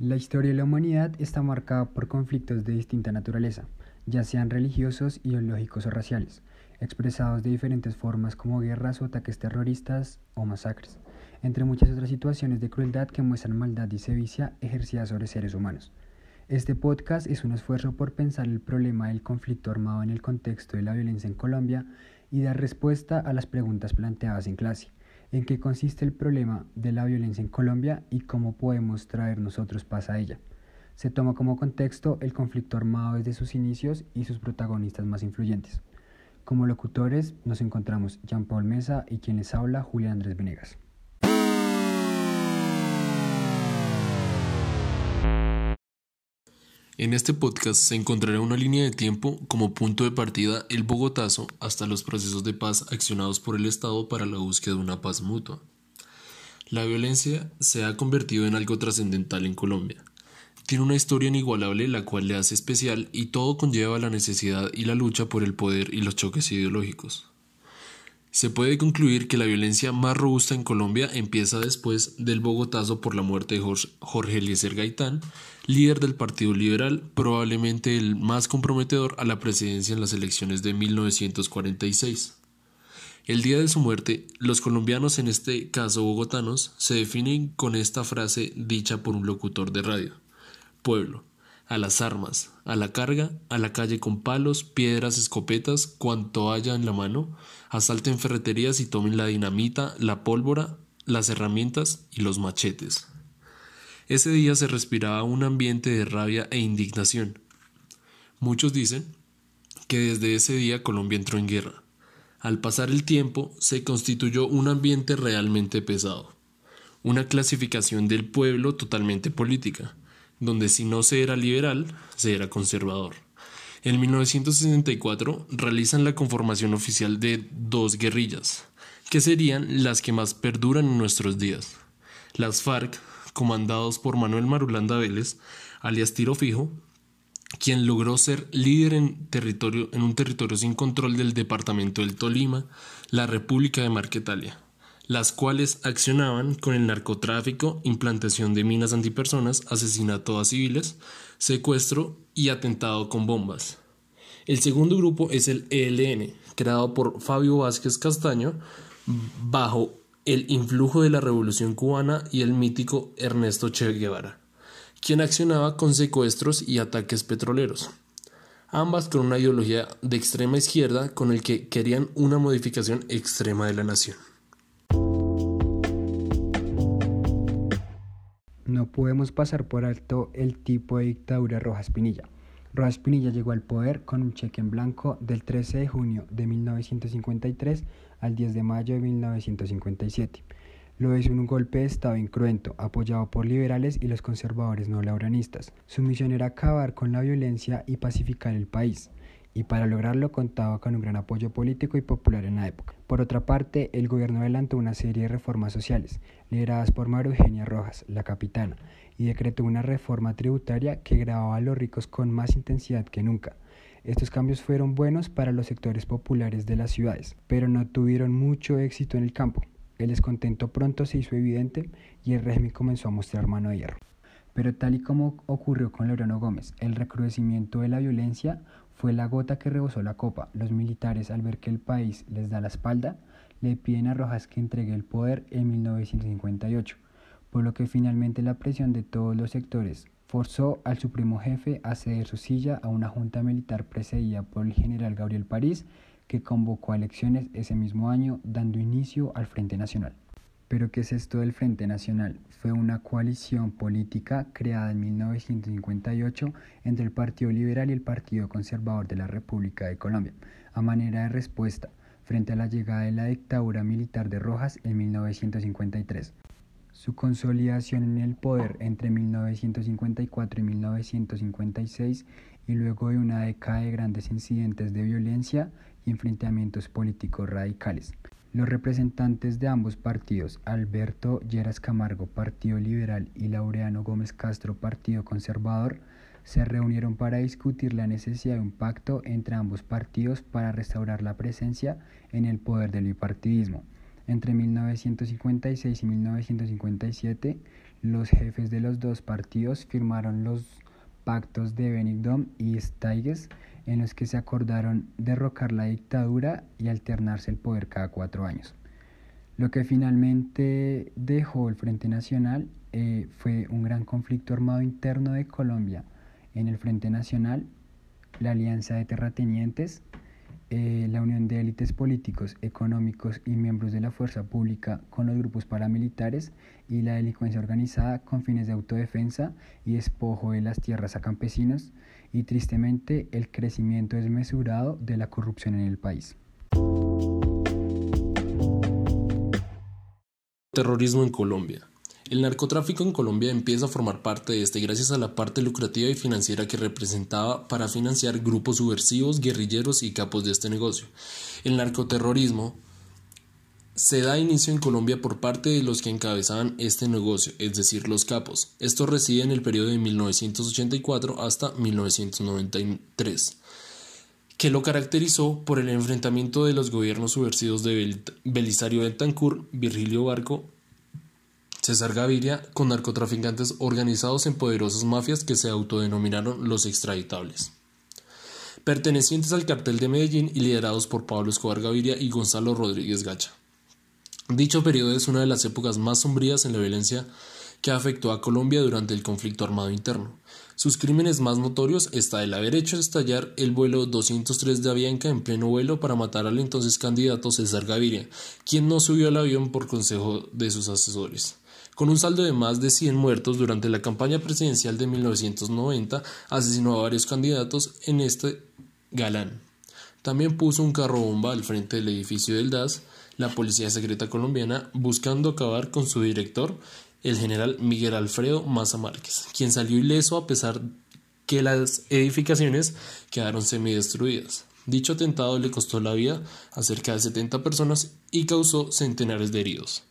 La historia de la humanidad está marcada por conflictos de distinta naturaleza, ya sean religiosos, ideológicos o raciales, expresados de diferentes formas como guerras o ataques terroristas o masacres, entre muchas otras situaciones de crueldad que muestran maldad y sevicia ejercida sobre seres humanos. Este podcast es un esfuerzo por pensar el problema del conflicto armado en el contexto de la violencia en Colombia y dar respuesta a las preguntas planteadas en clase. ¿En qué consiste el problema de la violencia en Colombia y cómo podemos traer nosotros paz a ella? Se toma como contexto el conflicto armado desde sus inicios y sus protagonistas más influyentes. Como locutores nos encontramos Jean Paul Mesa y quien les habla Julián Andrés Venegas. En este podcast se encontrará una línea de tiempo como punto de partida el Bogotazo hasta los procesos de paz accionados por el Estado para la búsqueda de una paz mutua. La violencia se ha convertido en algo trascendental en Colombia. Tiene una historia inigualable la cual le hace especial y todo conlleva la necesidad y la lucha por el poder y los choques ideológicos. Se puede concluir que la violencia más robusta en Colombia empieza después del Bogotazo por la muerte de Jorge Eliezer Gaitán, líder del Partido Liberal, probablemente el más comprometedor a la presidencia en las elecciones de 1946. El día de su muerte, los colombianos, en este caso bogotanos, se definen con esta frase dicha por un locutor de radio. Pueblo, a las armas, a la carga, a la calle con palos, piedras, escopetas, cuanto haya en la mano, asalten ferreterías y tomen la dinamita, la pólvora, las herramientas y los machetes. Ese día se respiraba un ambiente de rabia e indignación. Muchos dicen que desde ese día Colombia entró en guerra. Al pasar el tiempo se constituyó un ambiente realmente pesado, una clasificación del pueblo totalmente política donde si no se era liberal, se era conservador. En 1964 realizan la conformación oficial de dos guerrillas, que serían las que más perduran en nuestros días. Las FARC, comandados por Manuel Marulanda Vélez, alias Tiro Fijo, quien logró ser líder en, territorio, en un territorio sin control del departamento del Tolima, la República de Marquetalia las cuales accionaban con el narcotráfico, implantación de minas antipersonas, asesinato a civiles, secuestro y atentado con bombas. El segundo grupo es el ELN, creado por Fabio Vázquez Castaño bajo el influjo de la Revolución cubana y el mítico Ernesto Che Guevara, quien accionaba con secuestros y ataques petroleros ambas con una ideología de extrema izquierda con el que querían una modificación extrema de la nación. No podemos pasar por alto el tipo de dictadura Rojas Pinilla. Rojas Pinilla llegó al poder con un cheque en blanco del 13 de junio de 1953 al 10 de mayo de 1957. Lo hizo en un golpe de Estado incruento, apoyado por liberales y los conservadores no lauranistas. Su misión era acabar con la violencia y pacificar el país y para lograrlo contaba con un gran apoyo político y popular en la época. Por otra parte, el gobierno adelantó una serie de reformas sociales, lideradas por María Eugenia Rojas, la capitana, y decretó una reforma tributaria que grababa a los ricos con más intensidad que nunca. Estos cambios fueron buenos para los sectores populares de las ciudades, pero no tuvieron mucho éxito en el campo. El descontento pronto se hizo evidente y el régimen comenzó a mostrar mano de hierro. Pero tal y como ocurrió con Laureano Gómez, el recrudecimiento de la violencia fue la gota que rebosó la copa. Los militares, al ver que el país les da la espalda, le piden a Rojas que entregue el poder en 1958, por lo que finalmente la presión de todos los sectores forzó al supremo jefe a ceder su silla a una junta militar precedida por el general Gabriel París, que convocó a elecciones ese mismo año, dando inicio al Frente Nacional. ¿Pero qué es esto del Frente Nacional? Fue una coalición política creada en 1958 entre el Partido Liberal y el Partido Conservador de la República de Colombia, a manera de respuesta frente a la llegada de la dictadura militar de Rojas en 1953. Su consolidación en el poder entre 1954 y 1956 y luego de una década de grandes incidentes de violencia y enfrentamientos políticos radicales. Los representantes de ambos partidos, Alberto Lleras Camargo, Partido Liberal, y Laureano Gómez Castro, Partido Conservador, se reunieron para discutir la necesidad de un pacto entre ambos partidos para restaurar la presencia en el poder del bipartidismo. Entre 1956 y 1957, los jefes de los dos partidos firmaron los pactos de Benigdom y Steiges en los que se acordaron derrocar la dictadura y alternarse el poder cada cuatro años. Lo que finalmente dejó el Frente Nacional eh, fue un gran conflicto armado interno de Colombia. En el Frente Nacional, la Alianza de Terratenientes, eh, la unión de élites políticos, económicos y miembros de la fuerza pública con los grupos paramilitares y la delincuencia organizada con fines de autodefensa y despojo de las tierras a campesinos y tristemente el crecimiento desmesurado de la corrupción en el país. Terrorismo en Colombia. El narcotráfico en Colombia empieza a formar parte de este gracias a la parte lucrativa y financiera que representaba para financiar grupos subversivos, guerrilleros y capos de este negocio. El narcoterrorismo se da inicio en Colombia por parte de los que encabezaban este negocio, es decir, los capos. Esto reside en el periodo de 1984 hasta 1993 que lo caracterizó por el enfrentamiento de los gobiernos subversivos de Belisario Bentancur, Virgilio Barco César Gaviria con narcotraficantes organizados en poderosas mafias que se autodenominaron los extraditables. Pertenecientes al cartel de Medellín y liderados por Pablo Escobar Gaviria y Gonzalo Rodríguez Gacha. Dicho periodo es una de las épocas más sombrías en la violencia que afectó a Colombia durante el conflicto armado interno. Sus crímenes más notorios está el haber hecho estallar el vuelo 203 de Avianca en pleno vuelo para matar al entonces candidato César Gaviria, quien no subió al avión por consejo de sus asesores. Con un saldo de más de 100 muertos durante la campaña presidencial de 1990, asesinó a varios candidatos en este galán. También puso un carro bomba al frente del edificio del DAS, la Policía Secreta Colombiana, buscando acabar con su director, el general Miguel Alfredo Maza Márquez, quien salió ileso a pesar que las edificaciones quedaron semidestruidas. Dicho atentado le costó la vida a cerca de 70 personas y causó centenares de heridos.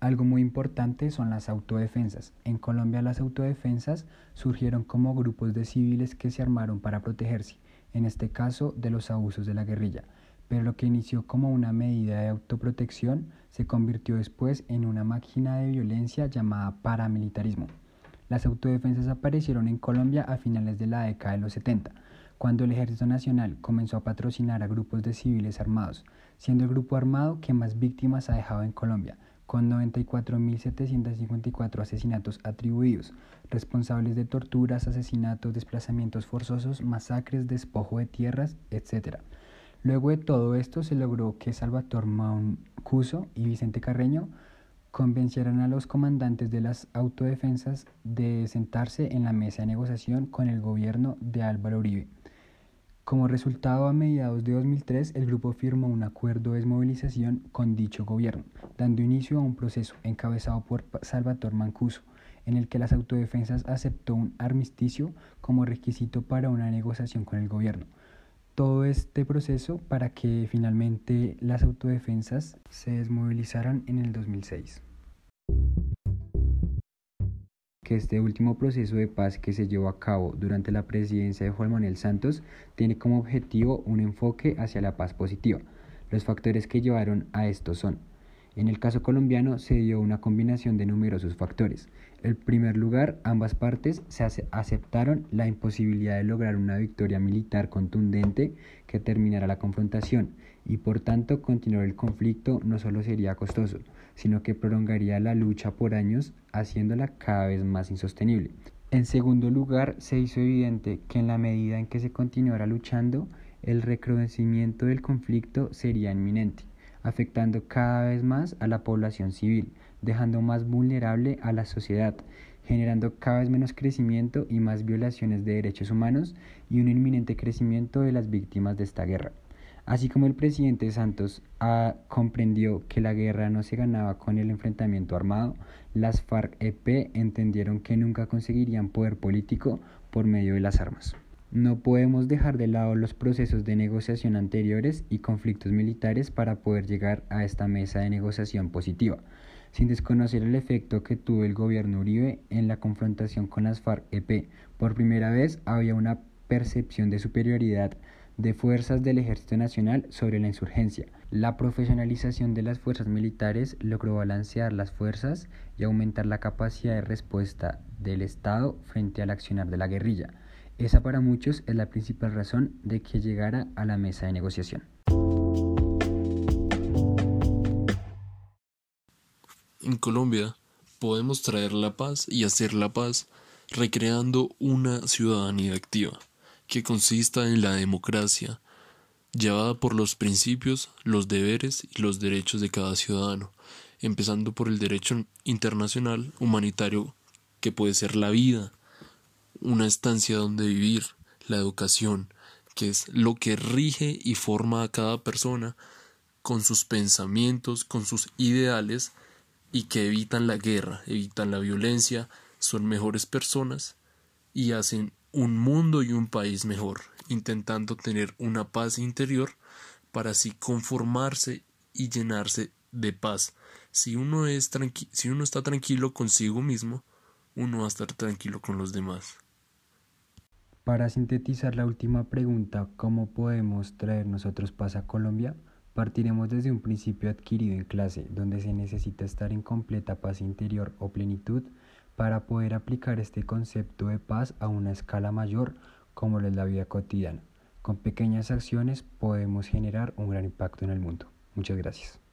Algo muy importante son las autodefensas. En Colombia las autodefensas surgieron como grupos de civiles que se armaron para protegerse, en este caso de los abusos de la guerrilla, pero lo que inició como una medida de autoprotección se convirtió después en una máquina de violencia llamada paramilitarismo. Las autodefensas aparecieron en Colombia a finales de la década de los 70, cuando el Ejército Nacional comenzó a patrocinar a grupos de civiles armados, siendo el grupo armado que más víctimas ha dejado en Colombia, con 94.754 asesinatos atribuidos, responsables de torturas, asesinatos, desplazamientos forzosos, masacres, despojo de tierras, etc. Luego de todo esto se logró que Salvatore Mancuso y Vicente Carreño convencieran a los comandantes de las autodefensas de sentarse en la mesa de negociación con el gobierno de Álvaro Uribe como resultado, a mediados de 2003, el grupo firmó un acuerdo de desmovilización con dicho gobierno, dando inicio a un proceso encabezado por Salvatore Mancuso, en el que las autodefensas aceptó un armisticio como requisito para una negociación con el gobierno. Todo este proceso para que finalmente las autodefensas se desmovilizaran en el 2006 que este último proceso de paz que se llevó a cabo durante la presidencia de Juan Manuel Santos tiene como objetivo un enfoque hacia la paz positiva. Los factores que llevaron a esto son, en el caso colombiano se dio una combinación de numerosos factores. En primer lugar, ambas partes se aceptaron la imposibilidad de lograr una victoria militar contundente que terminara la confrontación y por tanto continuar el conflicto no solo sería costoso, sino que prolongaría la lucha por años, haciéndola cada vez más insostenible. En segundo lugar, se hizo evidente que en la medida en que se continuara luchando, el recrudecimiento del conflicto sería inminente, afectando cada vez más a la población civil, dejando más vulnerable a la sociedad, generando cada vez menos crecimiento y más violaciones de derechos humanos y un inminente crecimiento de las víctimas de esta guerra. Así como el presidente Santos ah, comprendió que la guerra no se ganaba con el enfrentamiento armado, las FARC-EP entendieron que nunca conseguirían poder político por medio de las armas. No podemos dejar de lado los procesos de negociación anteriores y conflictos militares para poder llegar a esta mesa de negociación positiva, sin desconocer el efecto que tuvo el gobierno Uribe en la confrontación con las FARC-EP. Por primera vez había una percepción de superioridad de fuerzas del Ejército Nacional sobre la insurgencia. La profesionalización de las fuerzas militares logró balancear las fuerzas y aumentar la capacidad de respuesta del Estado frente al accionar de la guerrilla. Esa para muchos es la principal razón de que llegara a la mesa de negociación. En Colombia podemos traer la paz y hacer la paz recreando una ciudadanía activa que consista en la democracia, llevada por los principios, los deberes y los derechos de cada ciudadano, empezando por el derecho internacional humanitario que puede ser la vida, una estancia donde vivir, la educación, que es lo que rige y forma a cada persona con sus pensamientos, con sus ideales y que evitan la guerra, evitan la violencia, son mejores personas y hacen un mundo y un país mejor, intentando tener una paz interior para así conformarse y llenarse de paz. Si uno, es si uno está tranquilo consigo mismo, uno va a estar tranquilo con los demás. Para sintetizar la última pregunta, ¿cómo podemos traer nosotros paz a Colombia? Partiremos desde un principio adquirido en clase, donde se necesita estar en completa paz interior o plenitud para poder aplicar este concepto de paz a una escala mayor como es la vida cotidiana. Con pequeñas acciones podemos generar un gran impacto en el mundo. Muchas gracias.